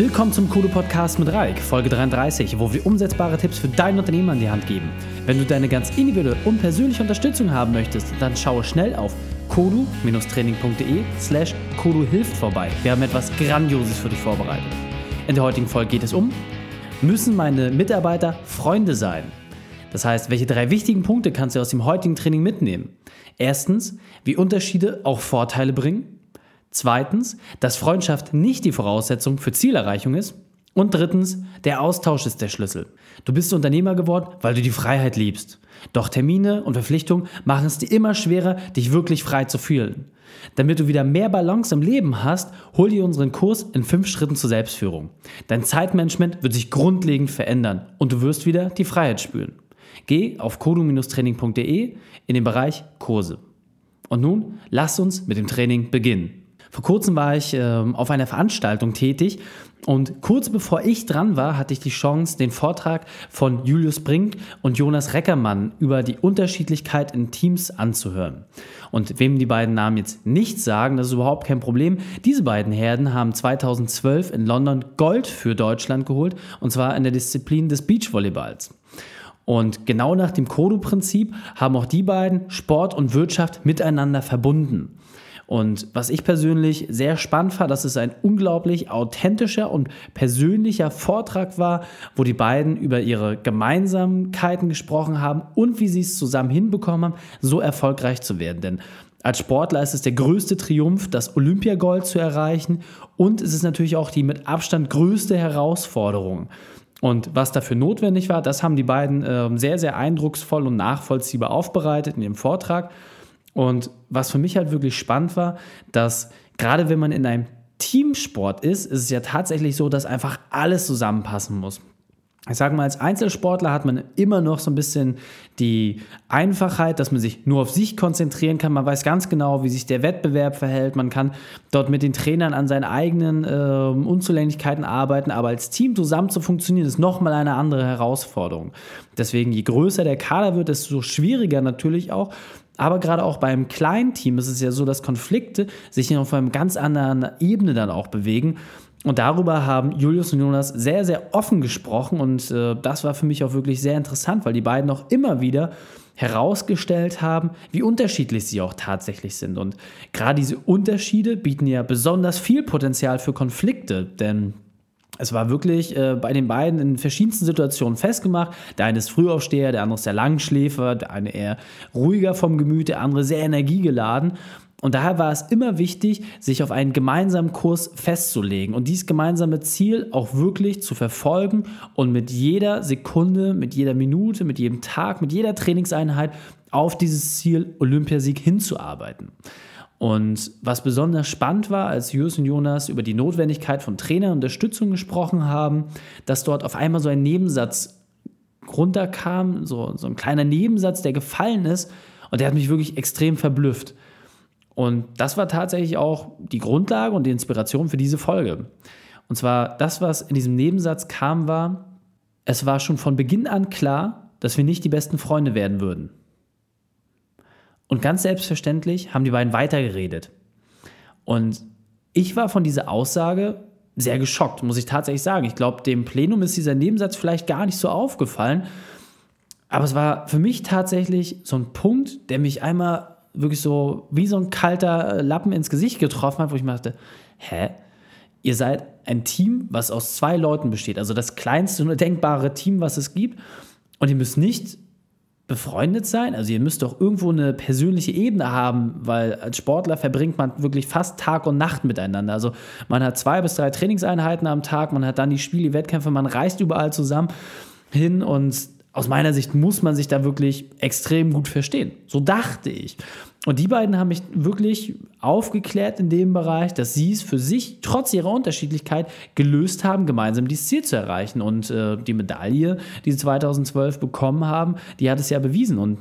Willkommen zum Kodo Podcast mit Raik, Folge 33, wo wir umsetzbare Tipps für dein Unternehmen an die Hand geben. Wenn du deine ganz individuelle und persönliche Unterstützung haben möchtest, dann schaue schnell auf kodu-training.de slash kodu hilft vorbei. Wir haben etwas Grandioses für dich vorbereitet. In der heutigen Folge geht es um, müssen meine Mitarbeiter Freunde sein? Das heißt, welche drei wichtigen Punkte kannst du aus dem heutigen Training mitnehmen? Erstens, wie Unterschiede auch Vorteile bringen. Zweitens, dass Freundschaft nicht die Voraussetzung für Zielerreichung ist. Und drittens, der Austausch ist der Schlüssel. Du bist Unternehmer geworden, weil du die Freiheit liebst. Doch Termine und Verpflichtungen machen es dir immer schwerer, dich wirklich frei zu fühlen. Damit du wieder mehr Balance im Leben hast, hol dir unseren Kurs in fünf Schritten zur Selbstführung. Dein Zeitmanagement wird sich grundlegend verändern und du wirst wieder die Freiheit spüren. Geh auf kodu-training.de in den Bereich Kurse. Und nun lass uns mit dem Training beginnen. Vor kurzem war ich äh, auf einer Veranstaltung tätig und kurz bevor ich dran war, hatte ich die Chance, den Vortrag von Julius Brink und Jonas Reckermann über die Unterschiedlichkeit in Teams anzuhören. Und wem die beiden Namen jetzt nicht sagen, das ist überhaupt kein Problem. Diese beiden Herden haben 2012 in London Gold für Deutschland geholt und zwar in der Disziplin des Beachvolleyballs. Und genau nach dem Kodo-Prinzip haben auch die beiden Sport und Wirtschaft miteinander verbunden. Und was ich persönlich sehr spannend fand, dass es ein unglaublich authentischer und persönlicher Vortrag war, wo die beiden über ihre Gemeinsamkeiten gesprochen haben und wie sie es zusammen hinbekommen haben, so erfolgreich zu werden. Denn als Sportler ist es der größte Triumph, das Olympiagold zu erreichen und es ist natürlich auch die mit Abstand größte Herausforderung. Und was dafür notwendig war, das haben die beiden äh, sehr, sehr eindrucksvoll und nachvollziehbar aufbereitet in ihrem Vortrag. Und was für mich halt wirklich spannend war, dass gerade wenn man in einem Teamsport ist, ist es ja tatsächlich so, dass einfach alles zusammenpassen muss. Ich sage mal, als Einzelsportler hat man immer noch so ein bisschen die Einfachheit, dass man sich nur auf sich konzentrieren kann. Man weiß ganz genau, wie sich der Wettbewerb verhält. Man kann dort mit den Trainern an seinen eigenen äh, Unzulänglichkeiten arbeiten. Aber als Team zusammen zu funktionieren, ist nochmal eine andere Herausforderung. Deswegen, je größer der Kader wird, desto schwieriger natürlich auch. Aber gerade auch beim kleinen Team ist es ja so, dass Konflikte sich auf einer ganz anderen Ebene dann auch bewegen. Und darüber haben Julius und Jonas sehr, sehr offen gesprochen. Und äh, das war für mich auch wirklich sehr interessant, weil die beiden auch immer wieder herausgestellt haben, wie unterschiedlich sie auch tatsächlich sind. Und gerade diese Unterschiede bieten ja besonders viel Potenzial für Konflikte, denn es war wirklich äh, bei den beiden in verschiedensten Situationen festgemacht. Der eine ist Frühaufsteher, der andere ist der Langschläfer, der eine eher ruhiger vom Gemüt, der andere sehr energiegeladen. Und daher war es immer wichtig, sich auf einen gemeinsamen Kurs festzulegen und dieses gemeinsame Ziel auch wirklich zu verfolgen und mit jeder Sekunde, mit jeder Minute, mit jedem Tag, mit jeder Trainingseinheit auf dieses Ziel Olympiasieg hinzuarbeiten. Und was besonders spannend war, als Jus und Jonas über die Notwendigkeit von Trainerunterstützung gesprochen haben, dass dort auf einmal so ein Nebensatz runterkam, so, so ein kleiner Nebensatz, der gefallen ist. Und der hat mich wirklich extrem verblüfft. Und das war tatsächlich auch die Grundlage und die Inspiration für diese Folge. Und zwar das, was in diesem Nebensatz kam, war, es war schon von Beginn an klar, dass wir nicht die besten Freunde werden würden. Und ganz selbstverständlich haben die beiden weitergeredet. Und ich war von dieser Aussage sehr geschockt, muss ich tatsächlich sagen. Ich glaube, dem Plenum ist dieser Nebensatz vielleicht gar nicht so aufgefallen. Aber es war für mich tatsächlich so ein Punkt, der mich einmal wirklich so wie so ein kalter Lappen ins Gesicht getroffen hat, wo ich mir dachte, hä? Ihr seid ein Team, was aus zwei Leuten besteht. Also das kleinste nur denkbare Team, was es gibt. Und ihr müsst nicht befreundet sein? Also ihr müsst doch irgendwo eine persönliche Ebene haben, weil als Sportler verbringt man wirklich fast Tag und Nacht miteinander. Also man hat zwei bis drei Trainingseinheiten am Tag, man hat dann die Spiele, die Wettkämpfe, man reist überall zusammen hin und aus meiner Sicht muss man sich da wirklich extrem gut verstehen. So dachte ich. Und die beiden haben mich wirklich aufgeklärt in dem Bereich, dass sie es für sich trotz ihrer Unterschiedlichkeit gelöst haben, gemeinsam dieses Ziel zu erreichen. Und äh, die Medaille, die sie 2012 bekommen haben, die hat es ja bewiesen. Und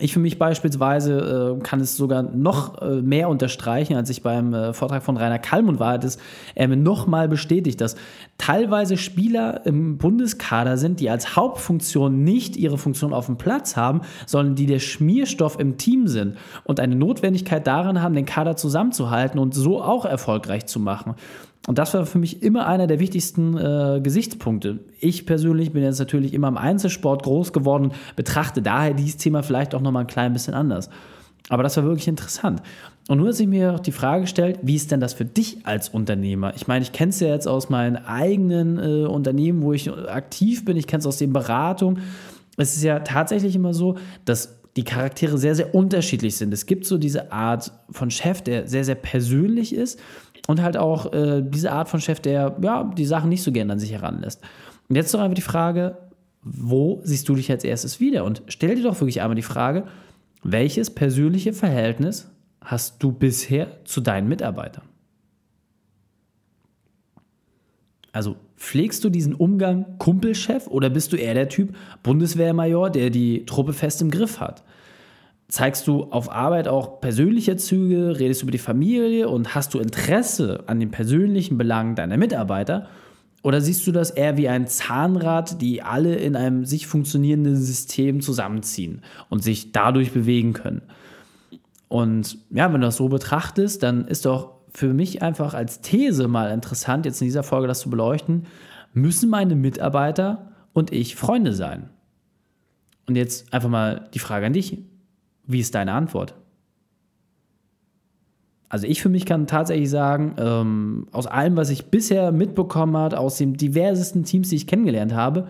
ich für mich beispielsweise äh, kann es sogar noch äh, mehr unterstreichen, als ich beim äh, Vortrag von Rainer Kallmund war, dass er mir nochmal bestätigt, dass teilweise Spieler im Bundeskader sind, die als Hauptfunktion nicht ihre Funktion auf dem Platz haben, sondern die der Schmierstoff im Team sind und eine Notwendigkeit darin haben, den Kader zusammenzuhalten und so auch erfolgreich zu machen. Und das war für mich immer einer der wichtigsten äh, Gesichtspunkte. Ich persönlich bin jetzt natürlich immer im Einzelsport groß geworden betrachte daher dieses Thema vielleicht auch nochmal ein klein bisschen anders. Aber das war wirklich interessant. Und nun hat sich mir auch die Frage gestellt, wie ist denn das für dich als Unternehmer? Ich meine, ich kenne es ja jetzt aus meinen eigenen äh, Unternehmen, wo ich aktiv bin. Ich kenne es aus den Beratungen. Es ist ja tatsächlich immer so, dass die Charaktere sehr, sehr unterschiedlich sind. Es gibt so diese Art von Chef, der sehr, sehr persönlich ist und halt auch äh, diese Art von Chef, der ja, die Sachen nicht so gerne an sich heranlässt. Und jetzt doch einfach die Frage, wo siehst du dich als erstes wieder? Und stell dir doch wirklich einmal die Frage, welches persönliche Verhältnis hast du bisher zu deinen Mitarbeitern? Also pflegst du diesen Umgang Kumpelchef oder bist du eher der Typ Bundeswehrmajor, der die Truppe fest im Griff hat? Zeigst du auf Arbeit auch persönliche Züge, redest du über die Familie und hast du Interesse an den persönlichen Belangen deiner Mitarbeiter? Oder siehst du das eher wie ein Zahnrad, die alle in einem sich funktionierenden System zusammenziehen und sich dadurch bewegen können? Und ja, wenn du das so betrachtest, dann ist doch für mich einfach als These mal interessant, jetzt in dieser Folge das zu beleuchten, müssen meine Mitarbeiter und ich Freunde sein? Und jetzt einfach mal die Frage an dich. Wie ist deine Antwort? Also ich für mich kann tatsächlich sagen, ähm, aus allem, was ich bisher mitbekommen habe, aus den diversesten Teams, die ich kennengelernt habe,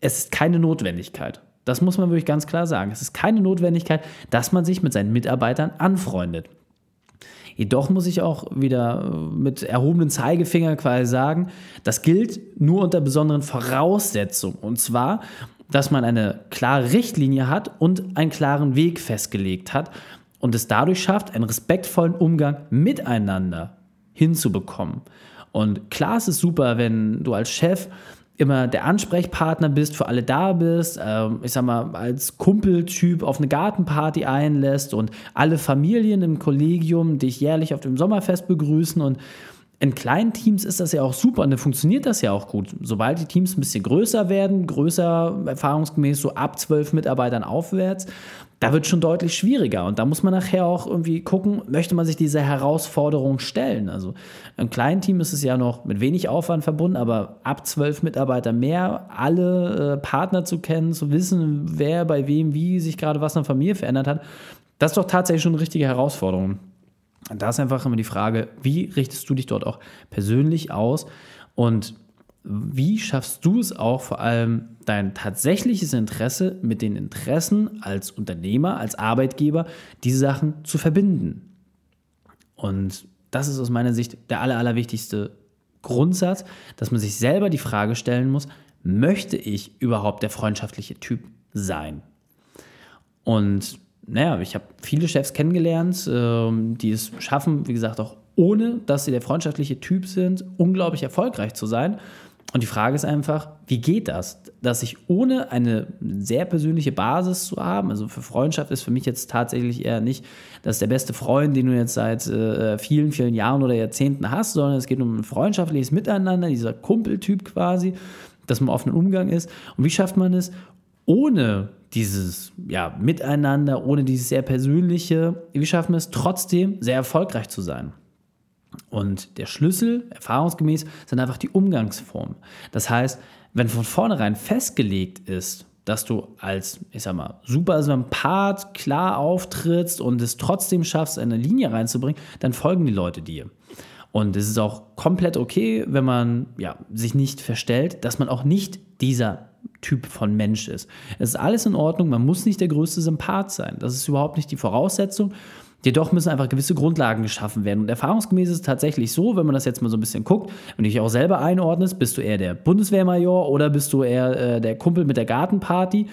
es ist keine Notwendigkeit. Das muss man wirklich ganz klar sagen. Es ist keine Notwendigkeit, dass man sich mit seinen Mitarbeitern anfreundet. Jedoch muss ich auch wieder äh, mit erhobenen Zeigefinger quasi sagen, das gilt nur unter besonderen Voraussetzungen. Und zwar, dass man eine klare Richtlinie hat und einen klaren Weg festgelegt hat und es dadurch schafft, einen respektvollen Umgang miteinander hinzubekommen. Und klar ist es super, wenn du als Chef immer der Ansprechpartner bist, für alle da bist, äh, ich sag mal, als Kumpeltyp auf eine Gartenparty einlässt und alle Familien im Kollegium dich jährlich auf dem Sommerfest begrüßen und in kleinen Teams ist das ja auch super und dann funktioniert das ja auch gut. Sobald die Teams ein bisschen größer werden, größer erfahrungsgemäß so ab zwölf Mitarbeitern aufwärts, da wird es schon deutlich schwieriger. Und da muss man nachher auch irgendwie gucken, möchte man sich dieser Herausforderung stellen. Also im kleinen Team ist es ja noch mit wenig Aufwand verbunden, aber ab zwölf Mitarbeiter mehr, alle äh, Partner zu kennen, zu wissen, wer bei wem wie sich gerade was in der Familie verändert hat, das ist doch tatsächlich schon eine richtige Herausforderung. Da ist einfach immer die Frage, wie richtest du dich dort auch persönlich aus und wie schaffst du es auch vor allem dein tatsächliches Interesse mit den Interessen als Unternehmer, als Arbeitgeber, diese Sachen zu verbinden? Und das ist aus meiner Sicht der aller, allerwichtigste Grundsatz, dass man sich selber die Frage stellen muss, möchte ich überhaupt der freundschaftliche Typ sein? Und naja, ich habe viele Chefs kennengelernt, ähm, die es schaffen, wie gesagt, auch ohne, dass sie der freundschaftliche Typ sind, unglaublich erfolgreich zu sein. Und die Frage ist einfach, wie geht das, dass ich ohne eine sehr persönliche Basis zu haben, also für Freundschaft ist für mich jetzt tatsächlich eher nicht, dass der beste Freund, den du jetzt seit äh, vielen, vielen Jahren oder Jahrzehnten hast, sondern es geht um ein freundschaftliches Miteinander, dieser Kumpeltyp quasi, dass man offenen Umgang ist. Und wie schafft man es, ohne dieses ja, Miteinander, ohne dieses sehr persönliche, wie schaffen wir es trotzdem sehr erfolgreich zu sein? Und der Schlüssel, erfahrungsgemäß, sind einfach die Umgangsformen. Das heißt, wenn von vornherein festgelegt ist, dass du als, ich sag mal, super Sympath klar auftrittst und es trotzdem schaffst, eine Linie reinzubringen, dann folgen die Leute dir. Und es ist auch komplett okay, wenn man ja, sich nicht verstellt, dass man auch nicht dieser Typ von Mensch ist. Es ist alles in Ordnung, man muss nicht der größte Sympath sein. Das ist überhaupt nicht die Voraussetzung. Jedoch müssen einfach gewisse Grundlagen geschaffen werden. Und erfahrungsgemäß ist es tatsächlich so, wenn man das jetzt mal so ein bisschen guckt und dich auch selber einordnest, bist du eher der Bundeswehrmajor oder bist du eher äh, der Kumpel mit der Gartenparty?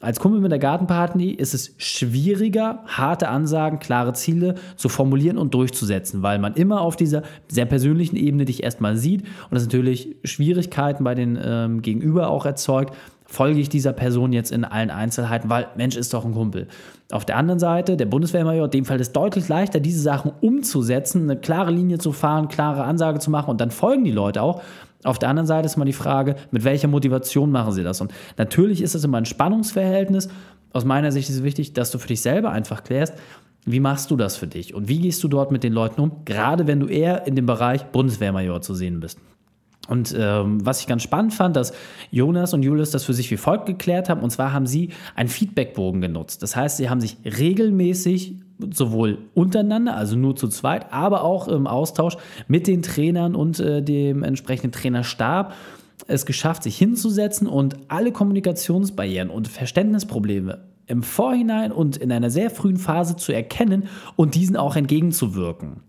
Als Kumpel mit der Gartenparty ist es schwieriger, harte Ansagen, klare Ziele zu formulieren und durchzusetzen, weil man immer auf dieser sehr persönlichen Ebene dich erstmal sieht und das natürlich Schwierigkeiten bei den ähm, Gegenüber auch erzeugt, folge ich dieser Person jetzt in allen Einzelheiten, weil Mensch ist doch ein Kumpel. Auf der anderen Seite, der Bundeswehrmajor, dem fällt es deutlich leichter, diese Sachen umzusetzen, eine klare Linie zu fahren, klare Ansage zu machen und dann folgen die Leute auch. Auf der anderen Seite ist mal die Frage, mit welcher Motivation machen sie das? Und natürlich ist es immer ein Spannungsverhältnis aus meiner Sicht ist es wichtig, dass du für dich selber einfach klärst, wie machst du das für dich und wie gehst du dort mit den Leuten um, gerade wenn du eher in dem Bereich Bundeswehrmajor zu sehen bist. Und ähm, was ich ganz spannend fand, dass Jonas und Julius das für sich wie folgt geklärt haben. Und zwar haben sie einen Feedbackbogen genutzt. Das heißt, sie haben sich regelmäßig sowohl untereinander, also nur zu zweit, aber auch im Austausch mit den Trainern und äh, dem entsprechenden Trainerstab es geschafft, sich hinzusetzen und alle Kommunikationsbarrieren und Verständnisprobleme im Vorhinein und in einer sehr frühen Phase zu erkennen und diesen auch entgegenzuwirken.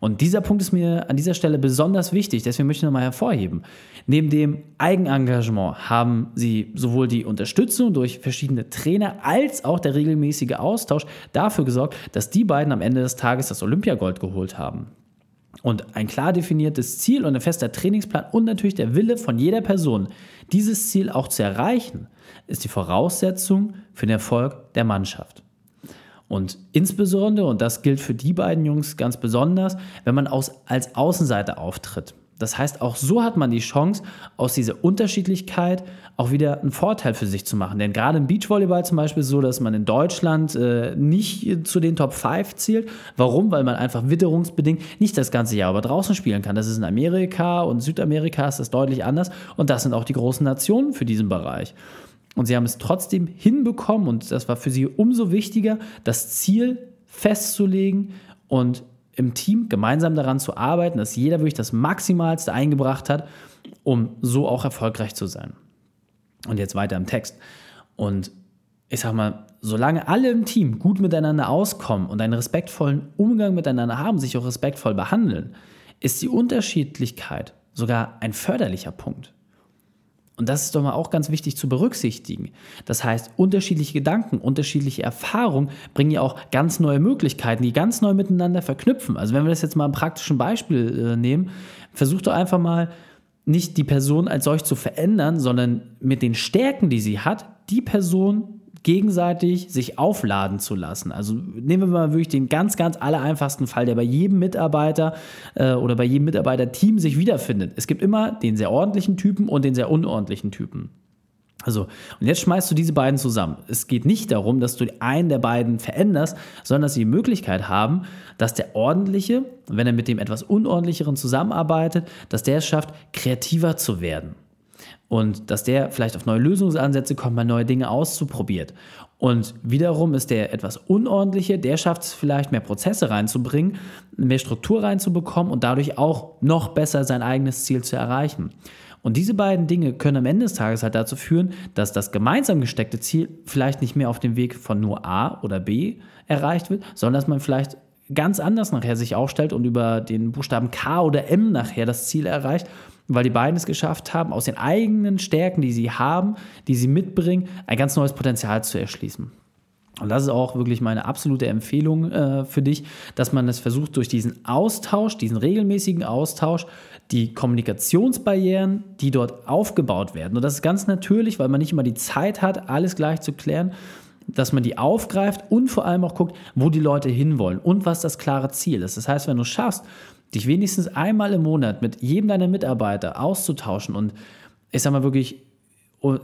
Und dieser Punkt ist mir an dieser Stelle besonders wichtig, deswegen möchte ich nochmal hervorheben. Neben dem Eigenengagement haben sie sowohl die Unterstützung durch verschiedene Trainer als auch der regelmäßige Austausch dafür gesorgt, dass die beiden am Ende des Tages das Olympiagold geholt haben. Und ein klar definiertes Ziel und ein fester Trainingsplan und natürlich der Wille von jeder Person, dieses Ziel auch zu erreichen, ist die Voraussetzung für den Erfolg der Mannschaft. Und insbesondere, und das gilt für die beiden Jungs ganz besonders, wenn man aus, als Außenseiter auftritt. Das heißt, auch so hat man die Chance, aus dieser Unterschiedlichkeit auch wieder einen Vorteil für sich zu machen. Denn gerade im Beachvolleyball zum Beispiel ist es so, dass man in Deutschland äh, nicht zu den Top 5 zielt. Warum? Weil man einfach witterungsbedingt nicht das ganze Jahr aber draußen spielen kann. Das ist in Amerika und Südamerika ist das deutlich anders. Und das sind auch die großen Nationen für diesen Bereich. Und sie haben es trotzdem hinbekommen und das war für sie umso wichtiger, das Ziel festzulegen und im Team gemeinsam daran zu arbeiten, dass jeder wirklich das Maximalste eingebracht hat, um so auch erfolgreich zu sein. Und jetzt weiter im Text. Und ich sag mal, solange alle im Team gut miteinander auskommen und einen respektvollen Umgang miteinander haben, sich auch respektvoll behandeln, ist die Unterschiedlichkeit sogar ein förderlicher Punkt. Und das ist doch mal auch ganz wichtig zu berücksichtigen. Das heißt, unterschiedliche Gedanken, unterschiedliche Erfahrungen bringen ja auch ganz neue Möglichkeiten, die ganz neu miteinander verknüpfen. Also wenn wir das jetzt mal im praktischen Beispiel äh, nehmen, versucht doch einfach mal nicht die Person als solch zu verändern, sondern mit den Stärken, die sie hat, die Person gegenseitig sich aufladen zu lassen. Also nehmen wir mal wirklich den ganz, ganz allereinfachsten Fall, der bei jedem Mitarbeiter äh, oder bei jedem Mitarbeiterteam sich wiederfindet. Es gibt immer den sehr ordentlichen Typen und den sehr unordentlichen Typen. Also, und jetzt schmeißt du diese beiden zusammen. Es geht nicht darum, dass du einen der beiden veränderst, sondern dass sie die Möglichkeit haben, dass der Ordentliche, wenn er mit dem etwas Unordentlicheren zusammenarbeitet, dass der es schafft, kreativer zu werden und dass der vielleicht auf neue Lösungsansätze kommt, mal neue Dinge auszuprobiert. Und wiederum ist der etwas Unordentliche, der schafft es vielleicht mehr Prozesse reinzubringen, mehr Struktur reinzubekommen und dadurch auch noch besser sein eigenes Ziel zu erreichen. Und diese beiden Dinge können am Ende des Tages halt dazu führen, dass das gemeinsam gesteckte Ziel vielleicht nicht mehr auf dem Weg von nur A oder B erreicht wird, sondern dass man vielleicht ganz anders nachher sich aufstellt und über den Buchstaben K oder M nachher das Ziel erreicht weil die beiden es geschafft haben, aus den eigenen Stärken, die sie haben, die sie mitbringen, ein ganz neues Potenzial zu erschließen. Und das ist auch wirklich meine absolute Empfehlung äh, für dich, dass man es versucht, durch diesen Austausch, diesen regelmäßigen Austausch, die Kommunikationsbarrieren, die dort aufgebaut werden. Und das ist ganz natürlich, weil man nicht immer die Zeit hat, alles gleich zu klären, dass man die aufgreift und vor allem auch guckt, wo die Leute hinwollen und was das klare Ziel ist. Das heißt, wenn du es schaffst, dich wenigstens einmal im Monat mit jedem deiner Mitarbeiter auszutauschen und ich sag mal wirklich,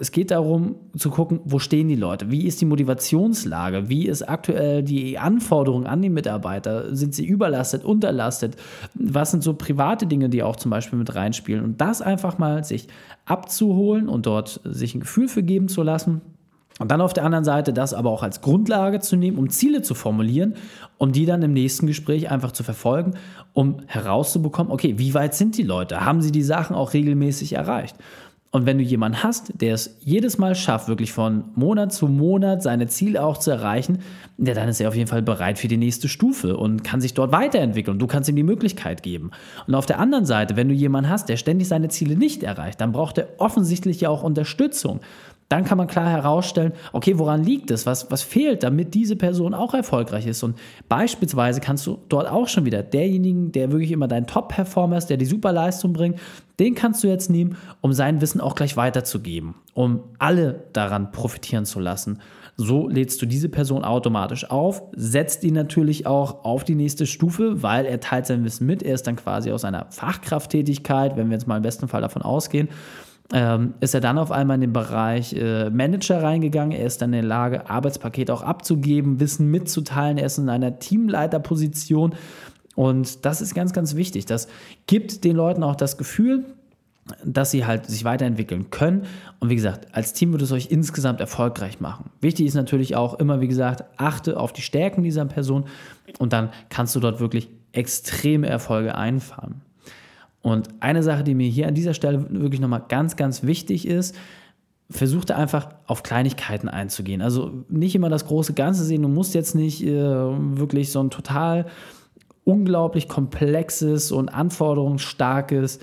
es geht darum zu gucken, wo stehen die Leute, wie ist die Motivationslage, wie ist aktuell die Anforderung an die Mitarbeiter, sind sie überlastet, unterlastet, was sind so private Dinge, die auch zum Beispiel mit reinspielen? Und das einfach mal sich abzuholen und dort sich ein Gefühl für geben zu lassen und dann auf der anderen Seite das aber auch als Grundlage zu nehmen, um Ziele zu formulieren, um die dann im nächsten Gespräch einfach zu verfolgen, um herauszubekommen, okay, wie weit sind die Leute? Haben sie die Sachen auch regelmäßig erreicht? Und wenn du jemanden hast, der es jedes Mal schafft, wirklich von Monat zu Monat seine Ziele auch zu erreichen, ja, dann ist er auf jeden Fall bereit für die nächste Stufe und kann sich dort weiterentwickeln. Du kannst ihm die Möglichkeit geben. Und auf der anderen Seite, wenn du jemanden hast, der ständig seine Ziele nicht erreicht, dann braucht er offensichtlich ja auch Unterstützung. Dann kann man klar herausstellen, okay, woran liegt es? Was, was fehlt, damit diese Person auch erfolgreich ist? Und beispielsweise kannst du dort auch schon wieder derjenigen, der wirklich immer dein Top-Performer ist, der die super Leistung bringt, den kannst du jetzt nehmen, um sein Wissen auch gleich weiterzugeben, um alle daran profitieren zu lassen. So lädst du diese Person automatisch auf, setzt ihn natürlich auch auf die nächste Stufe, weil er teilt sein Wissen mit. Er ist dann quasi aus einer Fachkrafttätigkeit, wenn wir jetzt mal im besten Fall davon ausgehen, ähm, ist er dann auf einmal in den Bereich äh, Manager reingegangen. Er ist dann in der Lage, Arbeitspakete auch abzugeben, Wissen mitzuteilen. Er ist in einer Teamleiterposition. Und das ist ganz, ganz wichtig. Das gibt den Leuten auch das Gefühl, dass sie halt sich weiterentwickeln können. Und wie gesagt, als Team wird es euch insgesamt erfolgreich machen. Wichtig ist natürlich auch immer, wie gesagt, achte auf die Stärken dieser Person und dann kannst du dort wirklich extreme Erfolge einfahren. Und eine Sache, die mir hier an dieser Stelle wirklich nochmal ganz, ganz wichtig ist, versuchte einfach auf Kleinigkeiten einzugehen. Also nicht immer das große Ganze sehen. Du musst jetzt nicht äh, wirklich so ein total unglaublich komplexes und anforderungsstarkes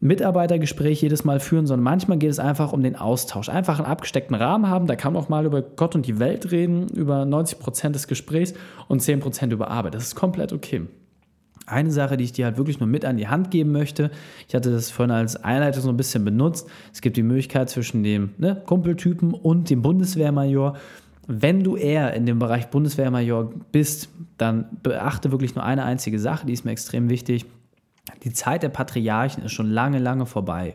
Mitarbeitergespräch jedes Mal führen, sondern manchmal geht es einfach um den Austausch. Einfach einen abgesteckten Rahmen haben, da kann man auch mal über Gott und die Welt reden, über 90 Prozent des Gesprächs und 10 Prozent über Arbeit. Das ist komplett okay. Eine Sache, die ich dir halt wirklich nur mit an die Hand geben möchte, ich hatte das vorhin als Einleitung so ein bisschen benutzt. Es gibt die Möglichkeit zwischen dem ne, Kumpeltypen und dem Bundeswehrmajor. Wenn du eher in dem Bereich Bundeswehrmajor bist, dann beachte wirklich nur eine einzige Sache, die ist mir extrem wichtig. Die Zeit der Patriarchen ist schon lange, lange vorbei.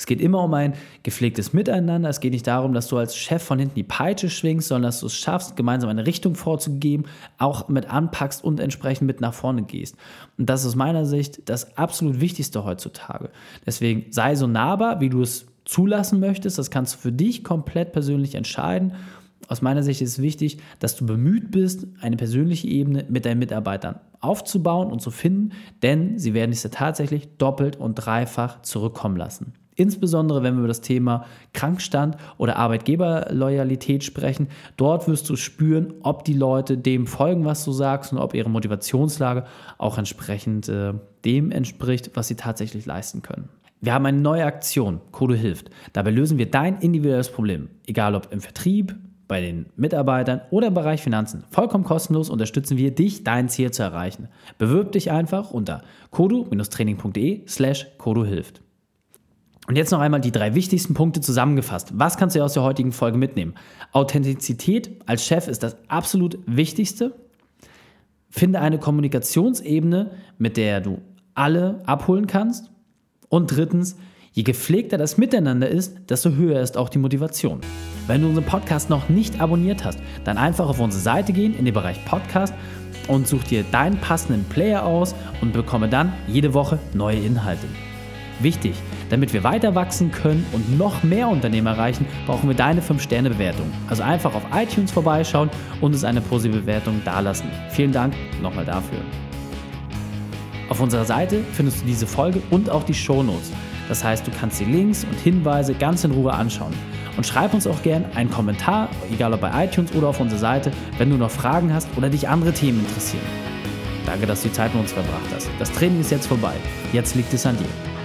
Es geht immer um ein gepflegtes Miteinander. Es geht nicht darum, dass du als Chef von hinten die Peitsche schwingst, sondern dass du es schaffst, gemeinsam eine Richtung vorzugeben, auch mit anpackst und entsprechend mit nach vorne gehst. Und das ist aus meiner Sicht das absolut Wichtigste heutzutage. Deswegen sei so nahbar, wie du es zulassen möchtest. Das kannst du für dich komplett persönlich entscheiden. Aus meiner Sicht ist es wichtig, dass du bemüht bist, eine persönliche Ebene mit deinen Mitarbeitern aufzubauen und zu finden, denn sie werden dich tatsächlich doppelt und dreifach zurückkommen lassen. Insbesondere wenn wir über das Thema Krankstand oder Arbeitgeberloyalität sprechen. Dort wirst du spüren, ob die Leute dem folgen, was du sagst und ob ihre Motivationslage auch entsprechend äh, dem entspricht, was sie tatsächlich leisten können. Wir haben eine neue Aktion, Kodo hilft. Dabei lösen wir dein individuelles Problem, egal ob im Vertrieb, bei den Mitarbeitern oder im Bereich Finanzen. Vollkommen kostenlos unterstützen wir dich, dein Ziel zu erreichen. Bewirb dich einfach unter kodu-training.de slash koduhilft. Und jetzt noch einmal die drei wichtigsten Punkte zusammengefasst. Was kannst du aus der heutigen Folge mitnehmen? Authentizität als Chef ist das absolut Wichtigste. Finde eine Kommunikationsebene, mit der du alle abholen kannst. Und drittens, je gepflegter das Miteinander ist, desto höher ist auch die Motivation. Wenn du unseren Podcast noch nicht abonniert hast, dann einfach auf unsere Seite gehen in den Bereich Podcast und such dir deinen passenden Player aus und bekomme dann jede Woche neue Inhalte. Wichtig, damit wir weiter wachsen können und noch mehr Unternehmen erreichen, brauchen wir deine 5-Sterne-Bewertung. Also einfach auf iTunes vorbeischauen und uns eine positive Bewertung dalassen. Vielen Dank nochmal dafür. Auf unserer Seite findest du diese Folge und auch die Shownotes. Das heißt, du kannst die Links und Hinweise ganz in Ruhe anschauen. Und schreib uns auch gern einen Kommentar, egal ob bei iTunes oder auf unserer Seite, wenn du noch Fragen hast oder dich andere Themen interessieren. Danke, dass du die Zeit mit uns verbracht hast. Das Training ist jetzt vorbei. Jetzt liegt es an dir.